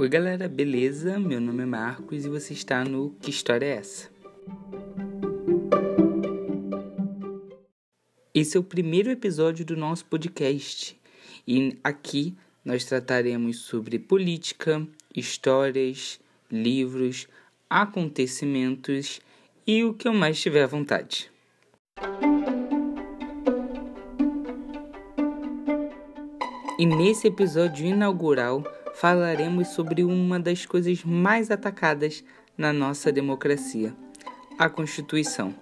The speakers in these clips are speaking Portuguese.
Oi galera, beleza? Meu nome é Marcos e você está no Que História é essa? Esse é o primeiro episódio do nosso podcast e aqui nós trataremos sobre política, histórias, livros, acontecimentos e o que eu mais tiver vontade. E nesse episódio inaugural falaremos sobre uma das coisas mais atacadas na nossa democracia, a Constituição.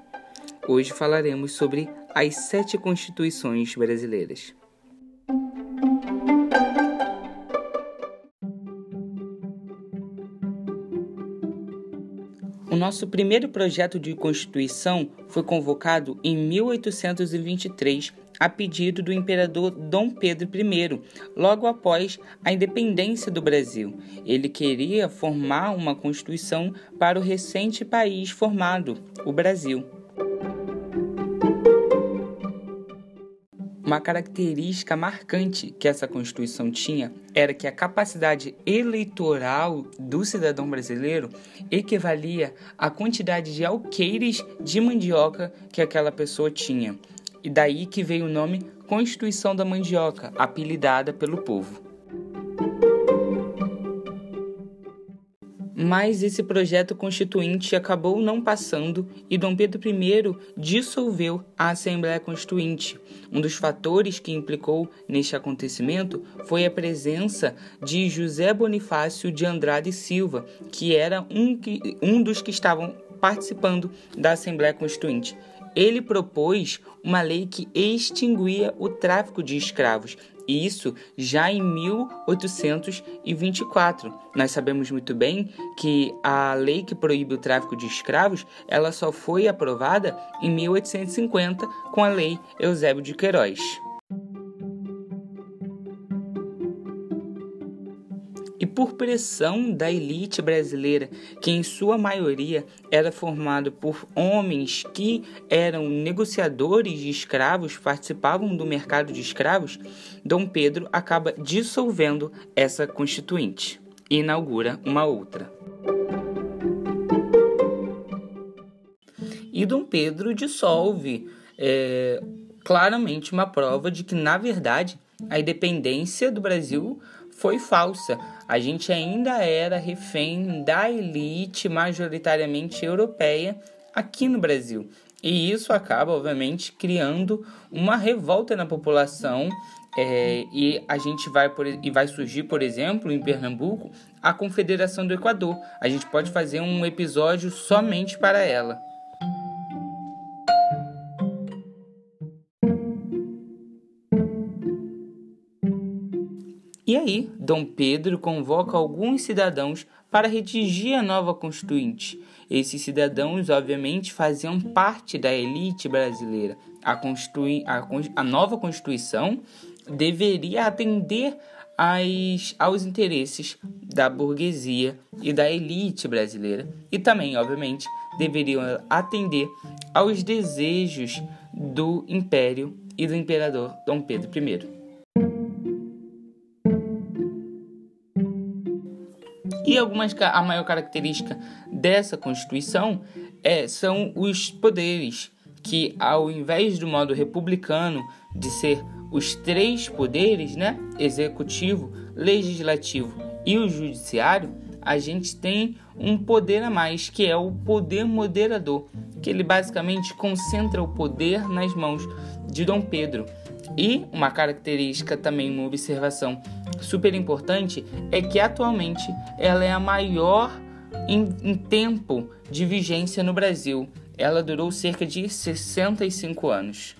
Hoje falaremos sobre as sete constituições brasileiras. Nosso primeiro projeto de Constituição foi convocado em 1823 a pedido do imperador Dom Pedro I, logo após a independência do Brasil. Ele queria formar uma constituição para o recente país formado, o Brasil. Uma característica marcante que essa Constituição tinha era que a capacidade eleitoral do cidadão brasileiro equivalia à quantidade de alqueires de mandioca que aquela pessoa tinha. E daí que veio o nome Constituição da Mandioca, apelidada pelo povo. Mas esse projeto constituinte acabou não passando e Dom Pedro I dissolveu a Assembleia Constituinte. Um dos fatores que implicou neste acontecimento foi a presença de José Bonifácio de Andrade Silva, que era um, um dos que estavam participando da Assembleia Constituinte ele propôs uma lei que extinguia o tráfico de escravos, isso já em 1824. Nós sabemos muito bem que a lei que proíbe o tráfico de escravos, ela só foi aprovada em 1850 com a lei Eusébio de Queiroz. Por pressão da elite brasileira, que em sua maioria era formado por homens que eram negociadores de escravos, participavam do mercado de escravos, Dom Pedro acaba dissolvendo essa constituinte e inaugura uma outra. E Dom Pedro dissolve é, claramente uma prova de que, na verdade, a independência do Brasil foi falsa. A gente ainda era refém da elite majoritariamente europeia aqui no Brasil. E isso acaba, obviamente, criando uma revolta na população. É, e a gente vai por, e vai surgir, por exemplo, em Pernambuco, a Confederação do Equador. A gente pode fazer um episódio somente para ela. E aí, Dom Pedro convoca alguns cidadãos para redigir a nova Constituinte. Esses cidadãos, obviamente, faziam parte da elite brasileira. A, Constitui a, a nova Constituição deveria atender aos interesses da burguesia e da elite brasileira. E também, obviamente, deveriam atender aos desejos do império e do imperador Dom Pedro I. E algumas a maior característica dessa Constituição é, são os poderes, que ao invés do modo republicano de ser os três poderes, né, executivo, legislativo e o judiciário, a gente tem um poder a mais, que é o poder moderador, que ele basicamente concentra o poder nas mãos de Dom Pedro. E uma característica também, uma observação super importante é que atualmente ela é a maior em, em tempo de vigência no Brasil. Ela durou cerca de 65 anos.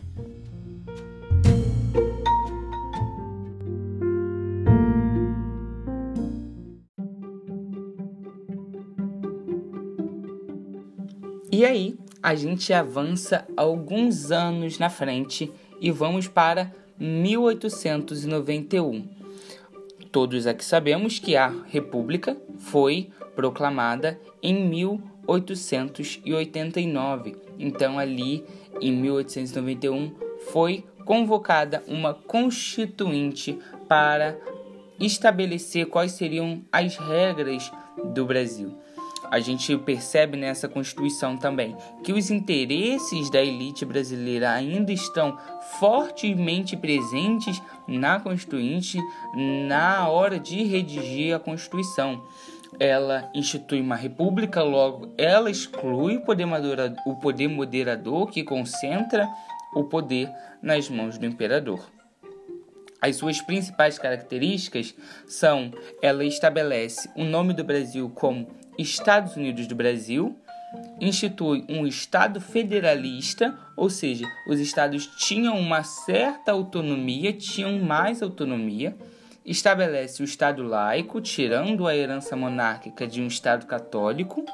E aí, a gente avança alguns anos na frente e vamos para 1891. Todos aqui sabemos que a República foi proclamada em 1889. Então, ali em 1891 foi convocada uma constituinte para estabelecer quais seriam as regras do Brasil. A gente percebe nessa Constituição também que os interesses da elite brasileira ainda estão fortemente presentes na Constituinte na hora de redigir a Constituição. Ela institui uma república, logo ela exclui o poder, moderador, o poder moderador que concentra o poder nas mãos do imperador. As suas principais características são: ela estabelece o nome do Brasil como Estados Unidos do Brasil, institui um Estado federalista, ou seja, os estados tinham uma certa autonomia, tinham mais autonomia, estabelece o Estado laico, tirando a herança monárquica de um Estado católico,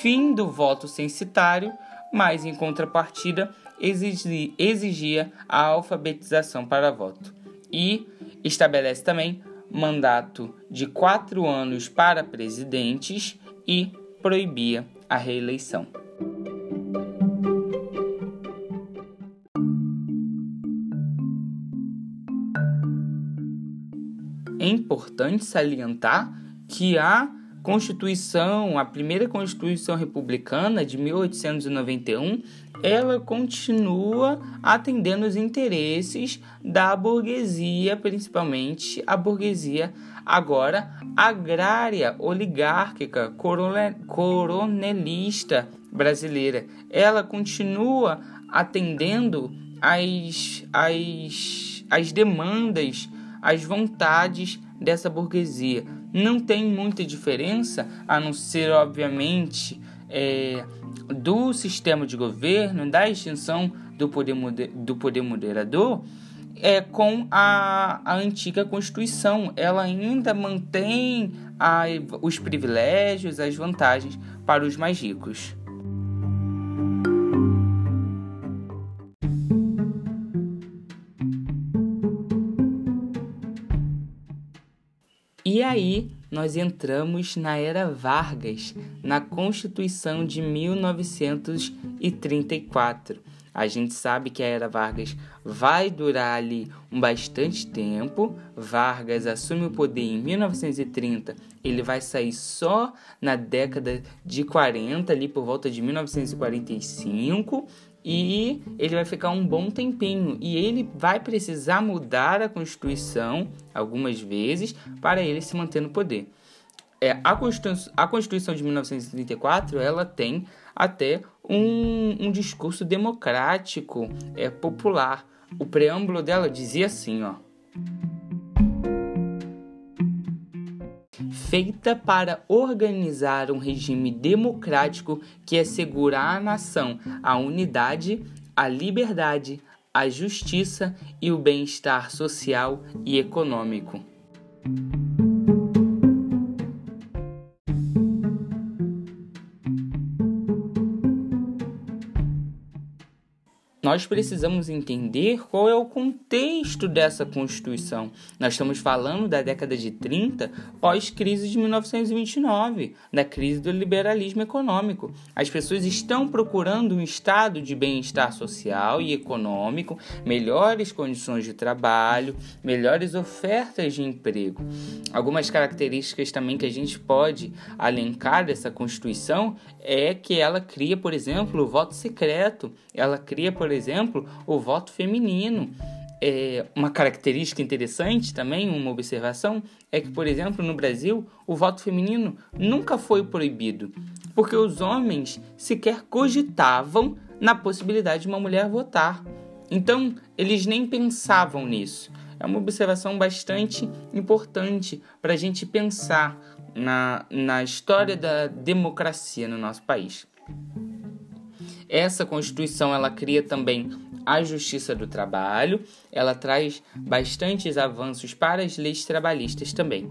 fim do voto censitário, mas em contrapartida exigia a alfabetização para voto. E estabelece também mandato de quatro anos para presidentes e proibia a reeleição. É importante salientar que a Constituição, a primeira Constituição Republicana de 1891, ela continua atendendo os interesses da burguesia, principalmente a burguesia agora agrária, oligárquica, coronelista brasileira. Ela continua atendendo as, as, as demandas, as vontades dessa burguesia não tem muita diferença, a não ser, obviamente, é, do sistema de governo, da extinção do poder, do poder moderador, é, com a, a antiga Constituição. Ela ainda mantém a, os privilégios, as vantagens para os mais ricos. Aí nós entramos na era Vargas, na Constituição de 1934. A gente sabe que a era Vargas vai durar ali um bastante tempo. Vargas assume o poder em 1930. Ele vai sair só na década de 40, ali por volta de 1945 e ele vai ficar um bom tempinho e ele vai precisar mudar a Constituição algumas vezes para ele se manter no poder. É, a, Constituição, a Constituição de 1934 ela tem até um, um discurso democrático, é, popular. O preâmbulo dela dizia assim, ó. Feita para organizar um regime democrático que assegura à nação a unidade, a liberdade, a justiça e o bem-estar social e econômico. Nós precisamos entender qual é o contexto dessa Constituição. Nós estamos falando da década de 30, pós-crise de 1929, da crise do liberalismo econômico. As pessoas estão procurando um estado de bem-estar social e econômico, melhores condições de trabalho, melhores ofertas de emprego. Algumas características também que a gente pode alencar dessa Constituição é que ela cria, por exemplo, o voto secreto. Ela cria, por exemplo, o voto feminino. É, uma característica interessante também, uma observação, é que, por exemplo, no Brasil, o voto feminino nunca foi proibido, porque os homens sequer cogitavam na possibilidade de uma mulher votar. Então, eles nem pensavam nisso. É uma observação bastante importante para a gente pensar na, na história da democracia no nosso país. Essa Constituição ela cria também a Justiça do Trabalho, ela traz bastantes avanços para as leis trabalhistas também.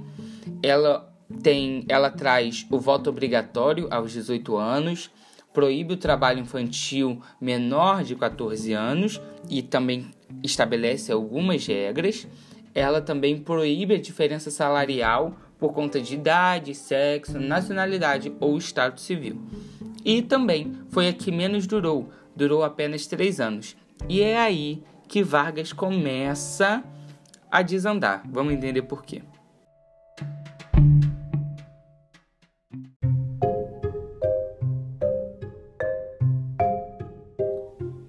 Ela tem, ela traz o voto obrigatório aos 18 anos, proíbe o trabalho infantil menor de 14 anos e também estabelece algumas regras. Ela também proíbe a diferença salarial por conta de idade, sexo, nacionalidade ou estado civil. E também foi a que menos durou, durou apenas três anos. E é aí que Vargas começa a desandar. Vamos entender por quê.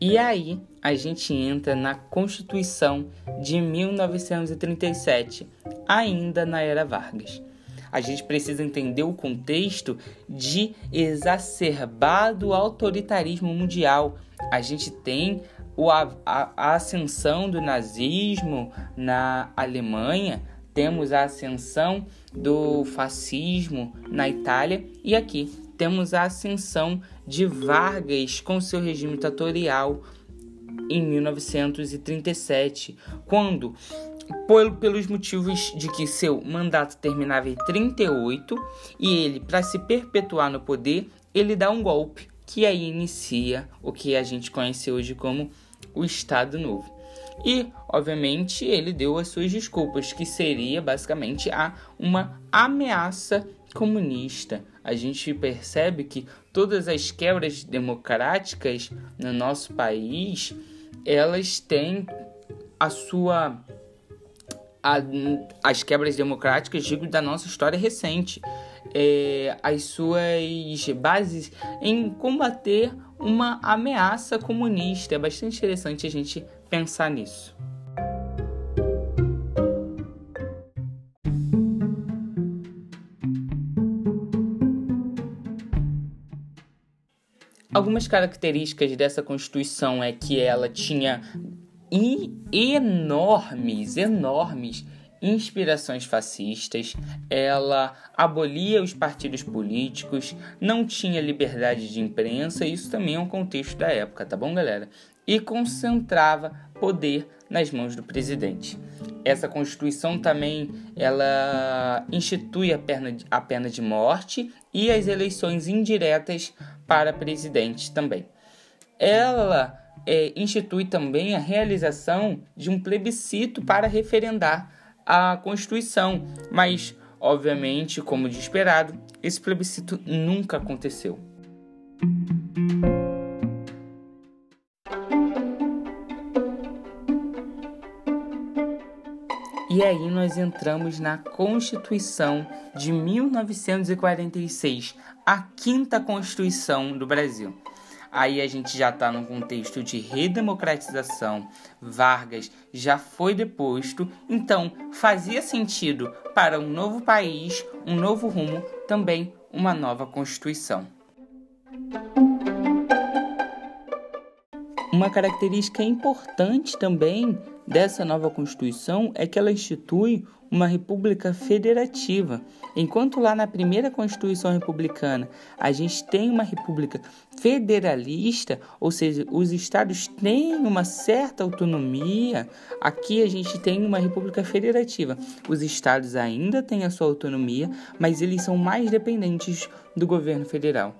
E aí a gente entra na Constituição de 1937, ainda na era Vargas. A gente precisa entender o contexto de exacerbado autoritarismo mundial. A gente tem a, ascensão do nazismo na Alemanha, temos a ascensão do fascismo na Itália e aqui temos a ascensão de Vargas com seu regime ditatorial em 1937, quando pelos motivos de que seu mandato terminava em 38 e ele, para se perpetuar no poder, ele dá um golpe que aí inicia o que a gente conhece hoje como o Estado Novo. E, obviamente, ele deu as suas desculpas, que seria basicamente a uma ameaça comunista. A gente percebe que todas as quebras democráticas no nosso país, elas têm a sua a, as quebras democráticas, digo, da nossa história recente, é, as suas bases em combater uma ameaça comunista. É bastante interessante a gente pensar nisso. Algumas características dessa Constituição é que ela tinha enormes, enormes inspirações fascistas, ela abolia os partidos políticos, não tinha liberdade de imprensa, isso também é um contexto da época, tá bom, galera? E concentrava poder nas mãos do presidente. Essa Constituição também ela institui a pena, de, a pena de morte e as eleições indiretas para presidente também. Ela é, institui também a realização de um plebiscito para referendar a Constituição, mas, obviamente, como de esperado, esse plebiscito nunca aconteceu. E aí nós entramos na Constituição de 1946, a quinta Constituição do Brasil. Aí a gente já está num contexto de redemocratização. Vargas já foi deposto, então fazia sentido para um novo país, um novo rumo, também uma nova Constituição. Uma característica importante também dessa nova Constituição é que ela institui uma república federativa. Enquanto lá na primeira Constituição republicana a gente tem uma república federalista, ou seja, os estados têm uma certa autonomia, aqui a gente tem uma república federativa. Os estados ainda têm a sua autonomia, mas eles são mais dependentes do governo federal.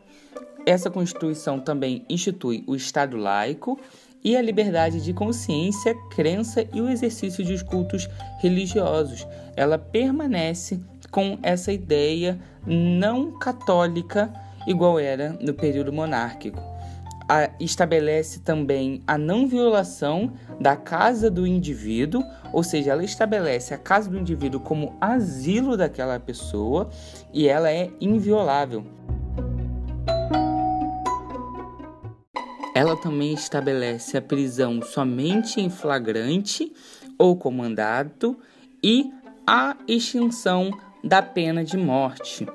Essa Constituição também institui o Estado laico e a liberdade de consciência, crença e o exercício de cultos religiosos. Ela permanece com essa ideia não católica igual era no período monárquico. A, estabelece também a não violação da casa do indivíduo, ou seja, ela estabelece a casa do indivíduo como asilo daquela pessoa e ela é inviolável. Ela também estabelece a prisão somente em flagrante ou comandado e a extinção da pena de morte.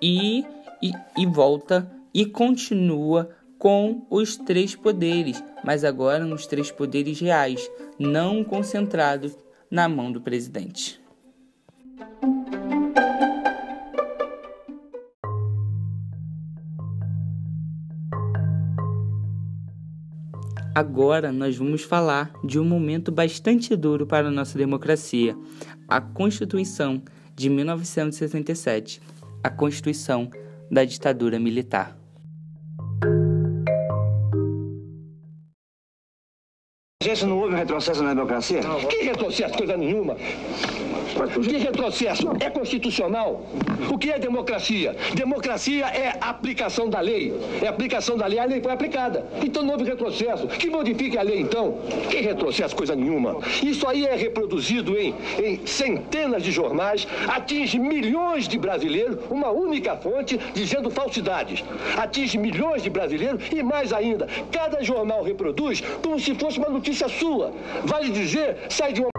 E, e, e volta e continua com os três poderes, mas agora nos três poderes reais, não concentrados na mão do presidente. Agora nós vamos falar de um momento bastante duro para a nossa democracia, a Constituição de 1967, a Constituição da ditadura militar. Gente, não houve um retrocesso na democracia? Não, que retrocesso? Coisa nenhuma. Que retrocesso? É constitucional? O que é democracia? Democracia é aplicação da lei. É aplicação da lei, a lei foi aplicada. Então não houve retrocesso. Que modifique a lei, então. Que retrocesso? Coisa nenhuma. Isso aí é reproduzido em, em centenas de jornais, atinge milhões de brasileiros, uma única fonte dizendo falsidades. Atinge milhões de brasileiros e mais ainda, cada jornal reproduz como se fosse uma notícia sua. Vale dizer, sai de uma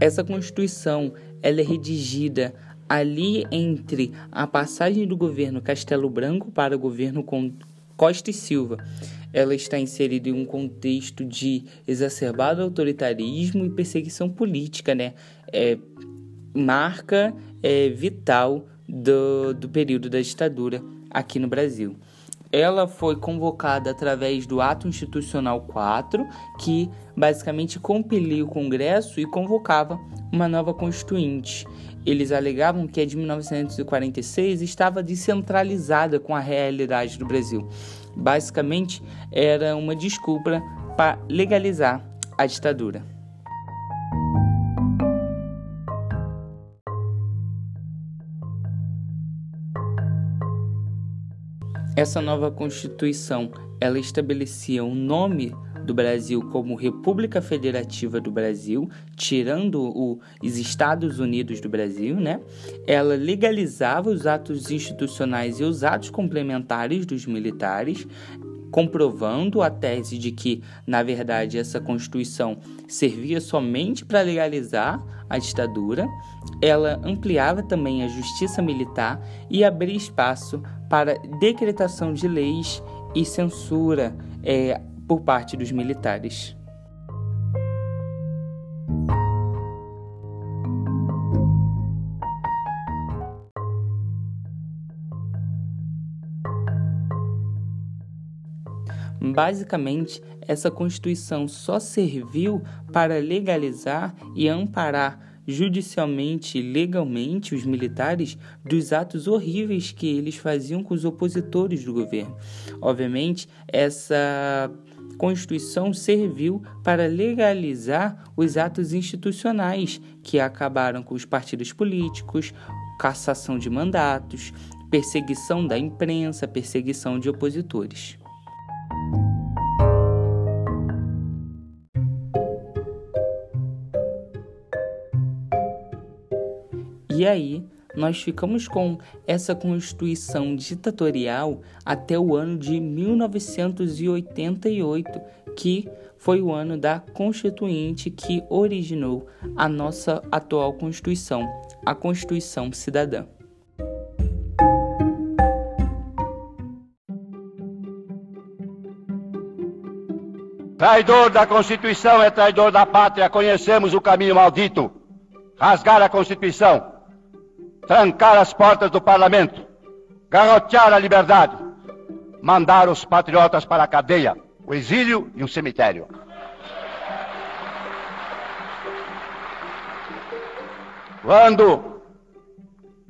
Essa Constituição ela é redigida ali entre a passagem do governo Castelo Branco para o governo Costa e Silva. Ela está inserida em um contexto de exacerbado autoritarismo e perseguição política, né? É, marca é, vital do, do período da ditadura aqui no Brasil. Ela foi convocada através do Ato Institucional 4, que basicamente compilia o Congresso e convocava uma nova Constituinte. Eles alegavam que a de 1946 estava descentralizada com a realidade do Brasil. Basicamente, era uma desculpa para legalizar a ditadura. Essa nova Constituição, ela estabelecia o nome do Brasil como República Federativa do Brasil, tirando os Estados Unidos do Brasil, né? Ela legalizava os atos institucionais e os atos complementares dos militares, comprovando a tese de que, na verdade, essa Constituição servia somente para legalizar a ditadura. Ela ampliava também a justiça militar e abria espaço para decretação de leis e censura é, por parte dos militares. Basicamente, essa Constituição só serviu para legalizar e amparar judicialmente e legalmente os militares dos atos horríveis que eles faziam com os opositores do governo. Obviamente, essa Constituição serviu para legalizar os atos institucionais que acabaram com os partidos políticos, cassação de mandatos, perseguição da imprensa, perseguição de opositores. E aí, nós ficamos com essa Constituição ditatorial até o ano de 1988, que foi o ano da Constituinte que originou a nossa atual Constituição, a Constituição Cidadã. Traidor da Constituição é traidor da pátria, conhecemos o caminho maldito. Rasgar a Constituição trancar as portas do parlamento, garrotear a liberdade, mandar os patriotas para a cadeia, o exílio e o cemitério. Quando,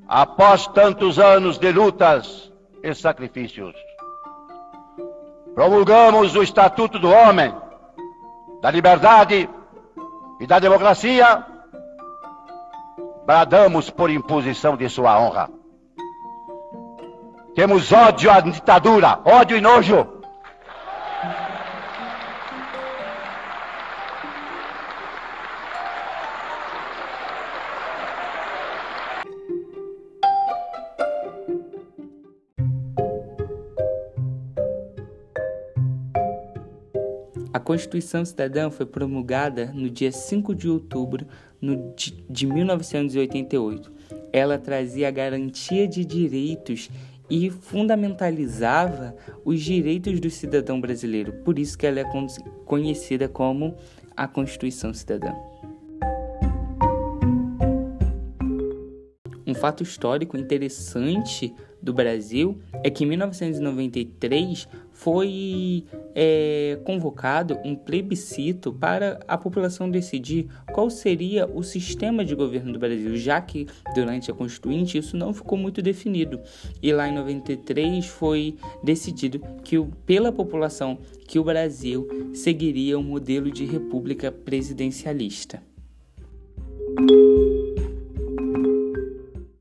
após tantos anos de lutas e sacrifícios, promulgamos o Estatuto do Homem, da Liberdade e da Democracia, bradamos por imposição de sua honra. Temos ódio à ditadura, ódio e nojo. A Constituição Cidadã foi promulgada no dia 5 de outubro de 1988. Ela trazia a garantia de direitos e fundamentalizava os direitos do cidadão brasileiro. Por isso que ela é conhecida como a Constituição Cidadã. Um fato histórico interessante do Brasil é que em 1993 foi é, convocado um plebiscito para a população decidir qual seria o sistema de governo do Brasil, já que durante a Constituinte isso não ficou muito definido. E lá em 93 foi decidido que pela população que o Brasil seguiria um modelo de república presidencialista.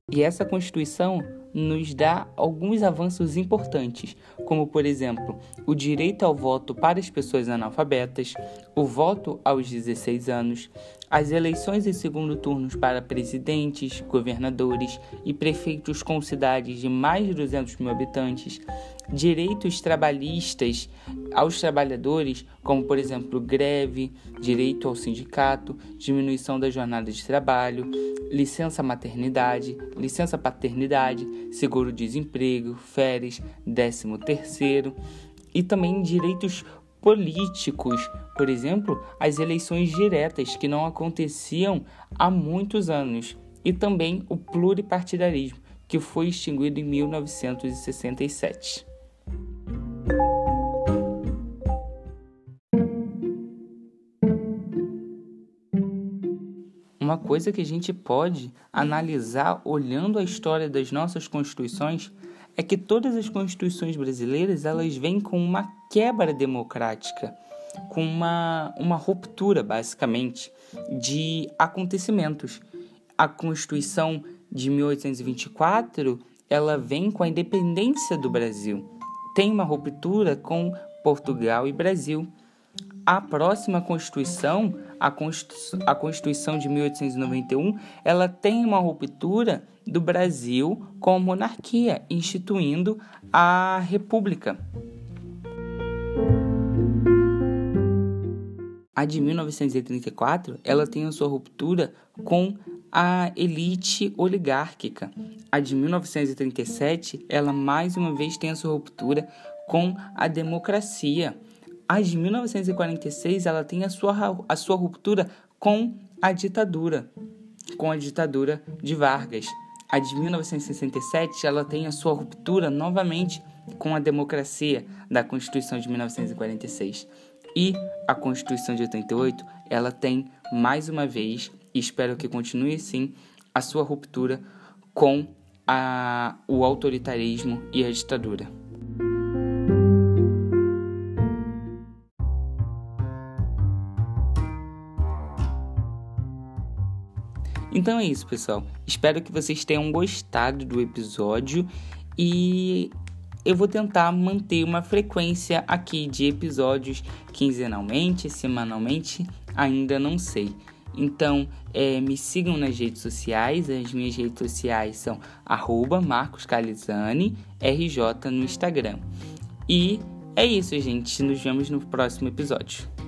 E essa Constituição nos dá alguns avanços importantes, como por exemplo, o direito ao voto para as pessoas analfabetas, o voto aos 16 anos, as eleições em segundo turno para presidentes, governadores e prefeitos com cidades de mais de 200 mil habitantes, direitos trabalhistas aos trabalhadores, como por exemplo greve, direito ao sindicato, diminuição da jornada de trabalho, licença maternidade, licença paternidade, seguro-desemprego, férias, décimo terceiro e também direitos políticos, por exemplo, as eleições diretas que não aconteciam há muitos anos, e também o pluripartidarismo, que foi extinguido em 1967. Uma coisa que a gente pode analisar olhando a história das nossas constituições é que todas as constituições brasileiras elas vêm com uma quebra democrática, com uma, uma ruptura, basicamente, de acontecimentos. A Constituição de 1824 ela vem com a independência do Brasil. Tem uma ruptura com Portugal e Brasil. A próxima Constituição, a Constituição, a Constituição de 1891, ela tem uma ruptura do Brasil com a monarquia, instituindo a República. A de 1934, ela tem a sua ruptura com a elite oligárquica. A de 1937, ela mais uma vez tem a sua ruptura com a democracia a de 1946 ela tem a sua, a sua ruptura com a ditadura, com a ditadura de Vargas. A de 1967 ela tem a sua ruptura novamente com a democracia da Constituição de 1946. E a Constituição de 88 ela tem mais uma vez, e espero que continue assim, a sua ruptura com a, o autoritarismo e a ditadura. Então é isso, pessoal. Espero que vocês tenham gostado do episódio e eu vou tentar manter uma frequência aqui de episódios quinzenalmente, semanalmente, ainda não sei. Então, é, me sigam nas redes sociais. As minhas redes sociais são @marcoscalizane RJ no Instagram. E é isso, gente. Nos vemos no próximo episódio.